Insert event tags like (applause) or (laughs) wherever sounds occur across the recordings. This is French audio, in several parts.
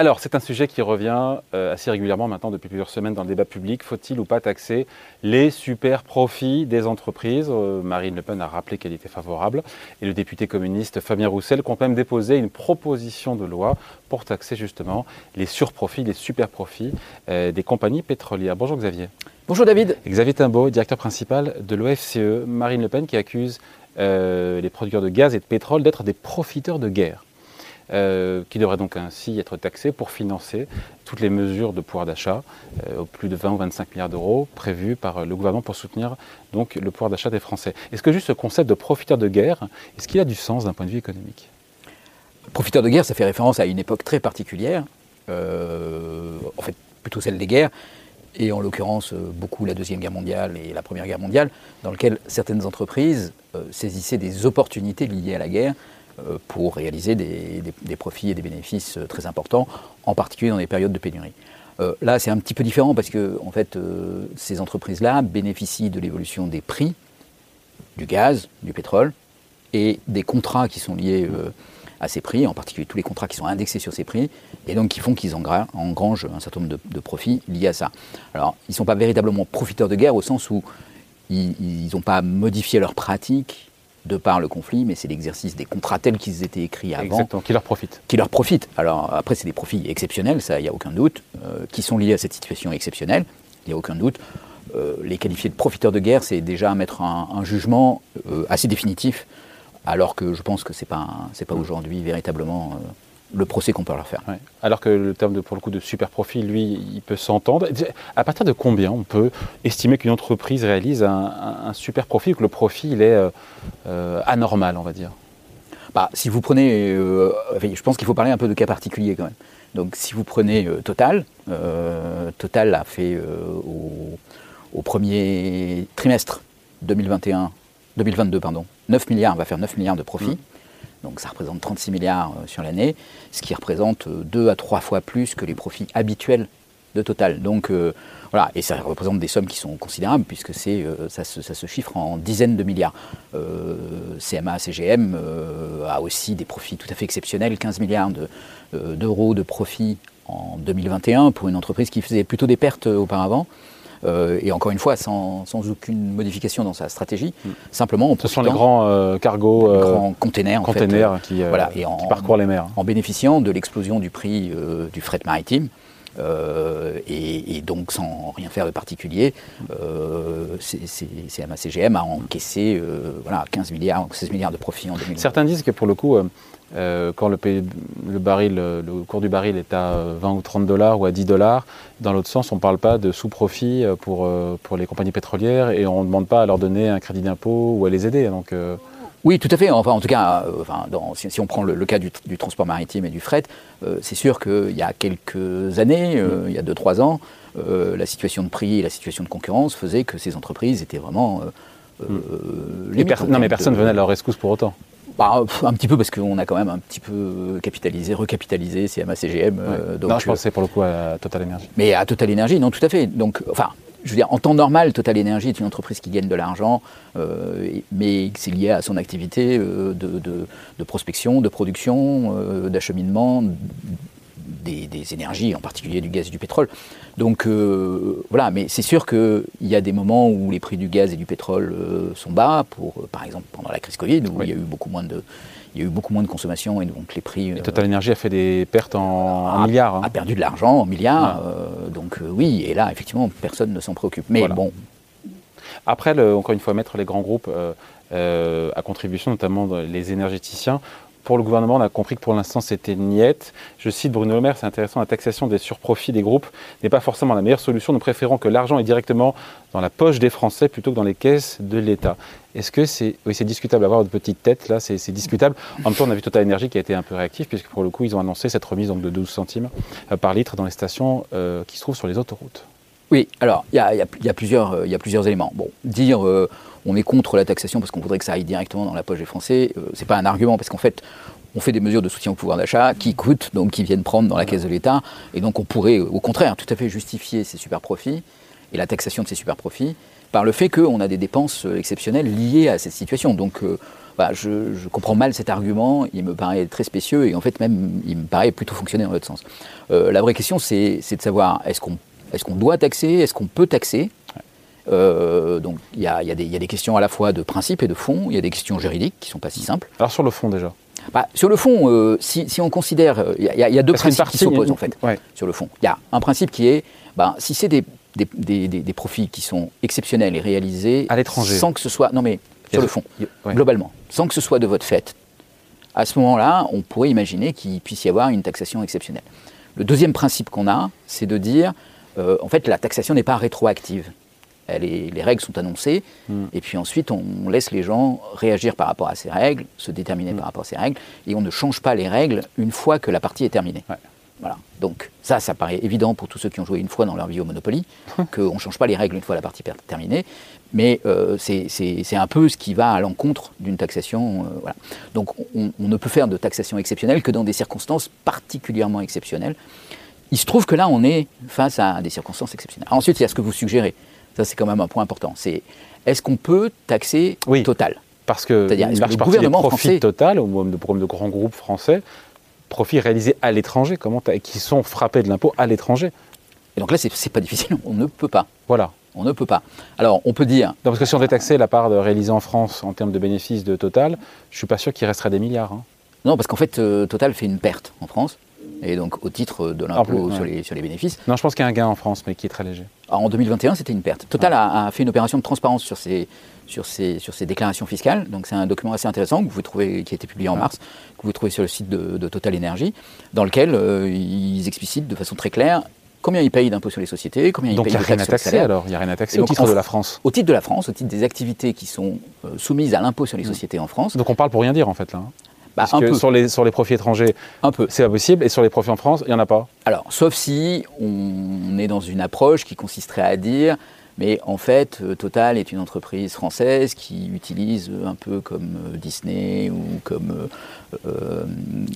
Alors, c'est un sujet qui revient euh, assez régulièrement maintenant depuis plusieurs semaines dans le débat public. Faut-il ou pas taxer les super profits des entreprises? Euh, Marine Le Pen a rappelé qu'elle était favorable. Et le député communiste Fabien Roussel compte même déposer une proposition de loi pour taxer justement les surprofits, les super profits euh, des compagnies pétrolières. Bonjour Xavier. Bonjour David. Xavier Timbaud, directeur principal de l'OFCE. Marine Le Pen qui accuse les producteurs de gaz et de pétrole d'être des profiteurs de guerre. Euh, qui devrait donc ainsi être taxé pour financer toutes les mesures de pouvoir d'achat, euh, plus de 20 ou 25 milliards d'euros prévus par le gouvernement pour soutenir donc le pouvoir d'achat des Français. Est-ce que juste ce concept de profiteur de guerre, est-ce qu'il a du sens d'un point de vue économique? Profiteur de guerre, ça fait référence à une époque très particulière, euh, en fait plutôt celle des guerres, et en l'occurrence beaucoup la Deuxième Guerre mondiale et la Première Guerre mondiale, dans lequel certaines entreprises saisissaient des opportunités liées à la guerre euh, pour réaliser des, profits et des bénéfices euh, très importants, en particulier dans des périodes de pénurie. Euh, là, c'est un petit peu différent parce que en fait, ces entreprises-là bénéficient de l'évolution des prix du gaz, du pétrole et des contrats qui sont liés à ces prix, en particulier tous les contrats qui sont indexés sur ces prix, et donc qui font qu'ils engrangent un certain nombre de, profits liés à ça. Alors, ils ne sont pas véritablement profiteurs de guerre au sens où ils n'ont pas modifié leurs pratiques de par le conflit, mais c'est l'exercice des contrats tels qu'ils étaient écrits avant. Exactement, qui leur profitent. Qui leur profitent. Alors après, c'est des profits exceptionnels, ça, il n'y a aucun doute, euh, qui sont liés à cette situation exceptionnelle, il n'y a aucun doute. Euh, les qualifier de profiteurs de guerre, c'est déjà mettre un, jugement euh, assez définitif, alors que je pense que ce n'est pas, pas mm. aujourd'hui véritablement le procès qu'on peut leur faire. Alors que le terme de, pour le coup de super profit, lui, il peut s'entendre. À partir de combien on peut estimer qu'une entreprise réalise un, super profit ou que le profit il est euh, euh, anormal, on va dire? Bah, Si vous prenez, euh, je pense qu'il faut parler un peu de cas particuliers quand même. Donc si vous prenez Total, Total a fait au, au, premier trimestre 2021, 2022, pardon, 9 milliards, va faire 9 milliards de profit. Mmh. Donc ça représente 36 milliards euh, sur l'année, ce qui représente euh, deux à trois fois plus que les profits habituels de Total. Euh, et ça représente des sommes qui sont considérables puisque ça, se, chiffre en dizaines de milliards. CMA, CGM a aussi des profits tout à fait exceptionnels, 15 milliards d'euros de profits en 2021 pour une entreprise qui faisait plutôt des pertes auparavant. Euh, et encore une fois, sans, aucune modification dans sa stratégie. Mm. Simplement, Ce sont les grands euh, cargos, les grands containers, en qui, voilà, et en, parcourent les mers. En bénéficiant de l'explosion du prix du fret maritime. et, donc sans rien faire de particulier, euh, CGM a encaissé voilà, 15 milliards, 16 milliards de profits en 2020. Certains disent que pour le coup, euh, quand le, le, baril, le, cours du baril est à 20 ou 30 dollars ou à 10 dollars, dans l'autre sens, on ne parle pas de sous-profit euh, pour, euh, pour les compagnies pétrolières et on ne demande pas à leur donner un crédit d'impôt ou à les aider. Donc, Oui, tout à fait. Enfin, en tout cas, enfin, dans, si, on prend le, cas du, transport maritime et du fret, c'est sûr qu'il y a quelques années, il y a 2-3 ans, la situation de prix et la situation de concurrence faisaient que ces entreprises étaient vraiment... Hmm. non, mais personne ne venait à leur rescousse pour autant. Bah, un petit peu parce qu'on a quand même un petit peu capitalisé, recapitalisé CMA CGM. Euh, donc, non, je pensais pour le coup à Total Energy. Mais à Total Energy, non, tout à fait. Donc, enfin, je veux dire, en temps normal, Total Energy est une entreprise qui gagne de l'argent, euh, mais c'est lié à son activité euh, de, prospection, de production, d'acheminement des, énergies, en particulier du gaz et du pétrole. Donc euh, voilà, mais c'est sûr qu'il y a des moments où les prix du gaz et du pétrole euh, sont bas, pour, euh, par exemple pendant la crise Covid, où il y a eu beaucoup moins de, il y a eu beaucoup moins de consommation et donc les prix. Et Total Energy a fait des pertes en, milliards. Hein. A perdu de l'argent en milliards. donc oui, et là, effectivement, personne ne s'en préoccupe. Mais bon. Après, encore une fois, mettre les grands groupes à contribution, notamment les énergéticiens, pour le gouvernement, on a compris que pour l'instant c'était niette. Je cite Bruno Le Maire, c'est intéressant, la taxation des surprofits des groupes n'est pas forcément la meilleure solution. Nous préférons que l'argent est directement dans la poche des Français plutôt que dans les caisses de l'État. Est-ce que c'est oui, c'est discutable avoir une petite tête là, c'est discutable. En même temps, on a vu Total Energy qui a été un peu réactif puisque pour le coup, ils ont annoncé cette remise donc, de 12 centimes euh, par litre dans les stations euh, qui se trouvent sur les autoroutes. Oui, alors il y, a, plusieurs, éléments. Bon, dire euh, on est contre la taxation parce qu'on voudrait que ça aille directement dans la poche des Français, euh, c'est pas un argument parce qu'en fait, on fait des mesures de soutien au pouvoir d'achat qui coûtent, donc qui viennent prendre dans la caisse de l'État, et donc on pourrait au contraire tout à fait justifier ces super profits et la taxation de ces super profits par le fait qu'on a des dépenses exceptionnelles liées à cette situation. Donc euh, bah, je, comprends mal cet argument, il me paraît très spécieux et en fait même il me paraît plutôt fonctionner dans l'autre sens. Euh, la vraie question c'est de savoir est-ce qu'on est qu'on doit taxer, est-ce qu'on peut taxer? Euh, donc il y, y, y, a des questions à la fois de principe et de fond, il y a des questions juridiques qui ne sont pas si simples. Alors sur le fond déjà. Bah, Sur le fond, euh, si, si, on considère, il y, y, a deux principes qui s'opposent en fait sur le fond. Il y a un principe qui est, bah, si c'est des, des, des, des, profits qui sont exceptionnels et réalisés à l'étranger, sans que ce soit, non mais sur le fond, globalement, sans que ce soit de votre fait, à ce moment-là, on pourrait imaginer qu'il puisse y avoir une taxation exceptionnelle. Le deuxième principe qu'on a, c'est de dire, euh, en fait, la taxation n'est pas rétroactive. Elle est, les règles sont annoncées, hmm. et puis ensuite on laisse les gens réagir par rapport à ces règles, se déterminer hmm. par rapport à ces règles, et on ne change pas les règles une fois que la partie est terminée. Voilà. Donc ça, ça paraît évident pour tous ceux qui ont joué une fois dans leur vie au Monopoly, (laughs) qu'on ne change pas les règles une fois la partie terminée, mais euh, c'est un peu ce qui va à l'encontre d'une taxation. Euh, voilà. Donc on, ne peut faire de taxation exceptionnelle que dans des circonstances particulièrement exceptionnelles. Il se trouve que là, on est face à des circonstances exceptionnelles. ensuite, il y a ce que vous suggérez. Ça, c'est quand même un point important. C'est est-ce qu'on peut taxer oui, total? Parce que une large partie des profits total, ou même de grands groupes français, profits réalisés à l'étranger, comment qui sont frappés de l'impôt à l'étranger. Et donc là, c'est pas difficile, on ne peut pas. Voilà. On ne peut pas. Alors, on peut dire. Non, parce que si on détaxait la part de réalisée en France en termes de bénéfices de Total, je ne suis pas sûr qu'il resterait des milliards. Hein. Non, parce qu'en fait, euh, Total fait une perte en France. Et donc, au titre de l'impôt sur, les, sur, les, bénéfices. Non, je pense qu'il y a un gain en France, mais qui est très léger. En 2021, c'était une perte. Total a, fait une opération de transparence sur ces sur ces, sur ces déclarations fiscales. Donc c'est un document assez intéressant que vous trouver, qui a été publié en mars, que vous trouvez sur le site de, Total Energy, dans lequel euh, ils explicitent de façon très claire combien ils payent d'impôts sur les sociétés, combien ils payent de taxes sur taxer, alors Il n'y a rien à taxer au titre de la France Au titre de la France, au titre des activités qui sont euh, soumises à l'impôt sur les mm. sociétés en France. Donc on parle pour rien dire en fait là bah, Parce que Sur, les, sur les profits étrangers, c'est pas possible, et sur les profits en France, il n'y en a pas. Alors, sauf si on est dans une approche qui consisterait à dire mais en fait, euh, Total est une entreprise française qui utilise un peu comme euh, Disney ou comme euh,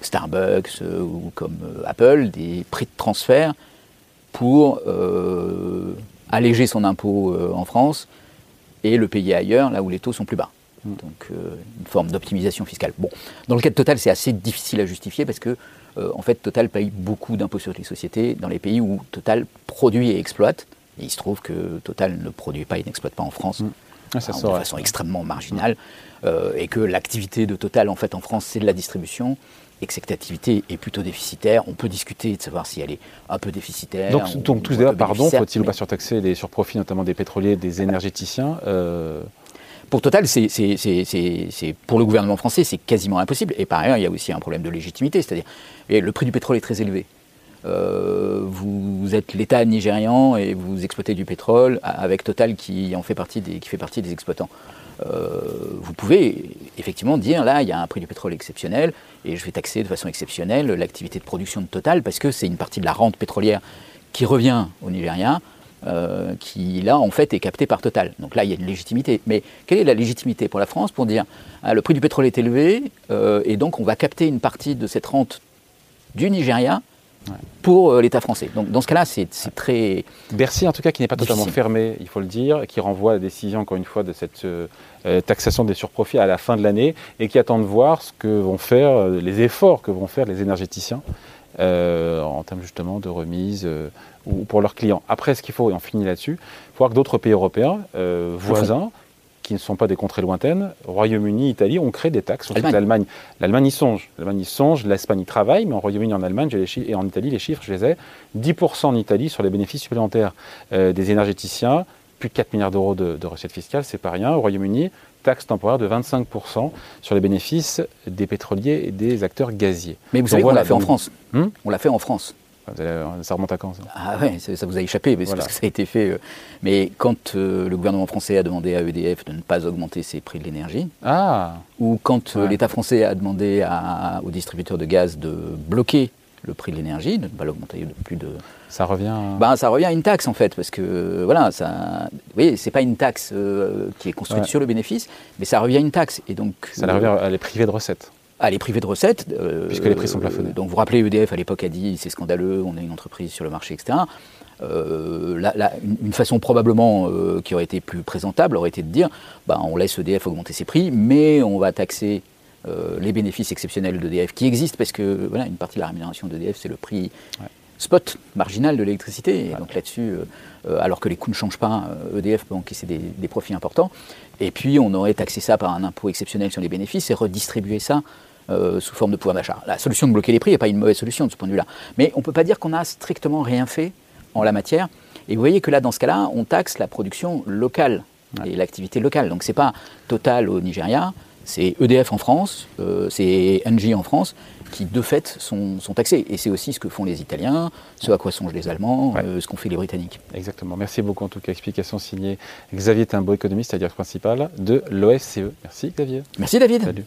Starbucks ou comme Apple des prix de transfert pour alléger son impôt en France et le payer ailleurs, là où les taux sont plus bas. Mm. Donc une forme d'optimisation fiscale. Bon, dans le cas de Total, c'est assez difficile à justifier parce que en fait, Total paye beaucoup d'impôts sur les sociétés dans les pays où Total produit et exploite il se trouve que Total ne produit pas et n'exploite pas en France. Mmh. Ah, de façon extrêmement marginale, euh, et que l'activité de Total en fait en France c'est de la distribution, et que cette activité est plutôt déficitaire. On peut discuter de savoir si elle est un peu déficitaire. Donc, donc tout ce pardon, faut-il ou pas surtaxer les surprofits, notamment des pétroliers, des énergéticiens euh, Pour Total, pour le gouvernement français, c'est quasiment impossible. Et par ailleurs, il y a aussi un problème de légitimité, c'est-à-dire le prix du pétrole est très élevé. Euh, vous êtes l'État nigérian et vous exploitez du pétrole avec Total qui en fait partie des, qui fait partie des exploitants. Euh, vous pouvez effectivement dire là il y a un prix du pétrole exceptionnel et je vais taxer de façon exceptionnelle l'activité de production de Total parce que c'est une partie de la rente pétrolière qui revient au Nigeria. Euh, qui là en fait est captée par Total. Donc là il y a une légitimité. Mais quelle est la légitimité pour la France pour dire ah, le prix du pétrole est élevé et donc on va capter une partie de cette rente du Nigeria pour euh, l'État français. Donc dans ce cas-là, c'est très. Bercy, en tout cas, qui n'est pas totalement fermé, il faut le dire, qui renvoie la décision, encore une fois, de cette euh, euh, taxation des surprofits à la fin de l'année et qui attend de voir ce que vont faire, les efforts que vont faire les énergéticiens en termes justement de remise ou pour leurs clients. Après, ce qu'il faut, et on finit là-dessus, il faut voir que d'autres pays européens voisins qui ne sont pas des contrées lointaines, Royaume-Uni, Italie, ont créé des taxes. L'Allemagne, l'Allemagne y songe. L'Allemagne y songe, l'Espagne y travaille, mais en Royaume-Uni, en Allemagne, et en Italie, les chiffres, je les ai. 10% en Italie sur les bénéfices supplémentaires euh, des énergéticiens, plus de 4 milliards d'euros de, recettes fiscales, c'est pas rien. Au Royaume-Uni, taxe temporaire de 25% sur les bénéfices des pétroliers et des acteurs gaziers. Mais vous savez qu'on l'a fait en France. Hmm on l'a fait en France. Ça remonte à quand ça? Ah ouais, ça vous a échappé, parce que ça a été fait. Euh, mais quand euh, le gouvernement français a demandé à EDF de ne pas augmenter ses prix de l'énergie, ah. ou quand euh, l'État français a demandé aux distributeurs de gaz de bloquer le prix de l'énergie, de ne pas l'augmenter de plus de. Ça revient. Ben, ça revient à une taxe en fait, parce que voilà, ça. Vous voyez, c'est pas une taxe qui est construite sur le bénéfice, mais ça revient à une taxe. Et donc. Ça revient à les privés de recettes à les priver de recettes. Euh, Puisque les prix sont plafonnés. donc vous rappelez, EDF à l'époque a dit c'est scandaleux, on est une entreprise sur le marché, etc. une, façon probablement qui aurait été plus présentable aurait été de dire bah, on laisse EDF augmenter ses prix, mais on va taxer les bénéfices exceptionnels d'EDF qui existent, parce que voilà, une partie de la rémunération d'EDF, c'est le prix spot marginal de l'électricité. Et donc là-dessus, alors que les coûts ne changent pas, EDF peut encaisser des, des, profits importants. Et puis on aurait taxé ça par un impôt exceptionnel sur les bénéfices et redistribué ça euh, sous forme de pouvoir d'achat. La solution de bloquer les prix n'est pas une mauvaise solution de ce point de vue-là. Mais on ne peut pas dire qu'on a strictement rien fait en la matière. Et vous voyez que là, dans ce cas-là, on taxe la production locale et l'activité locale. Donc ce n'est pas Total au Nigeria, c'est EDF en France, euh, c'est Engie en France, qui de fait sont, taxés. Et c'est aussi ce que font les Italiens, ce à quoi songent les Allemands, euh, ce qu'ont fait les Britanniques. Exactement. Merci beaucoup en tout cas. Explication signée Xavier Timbo, économiste à directeur principal de l'OFCE. Merci Xavier. Merci David. Salut.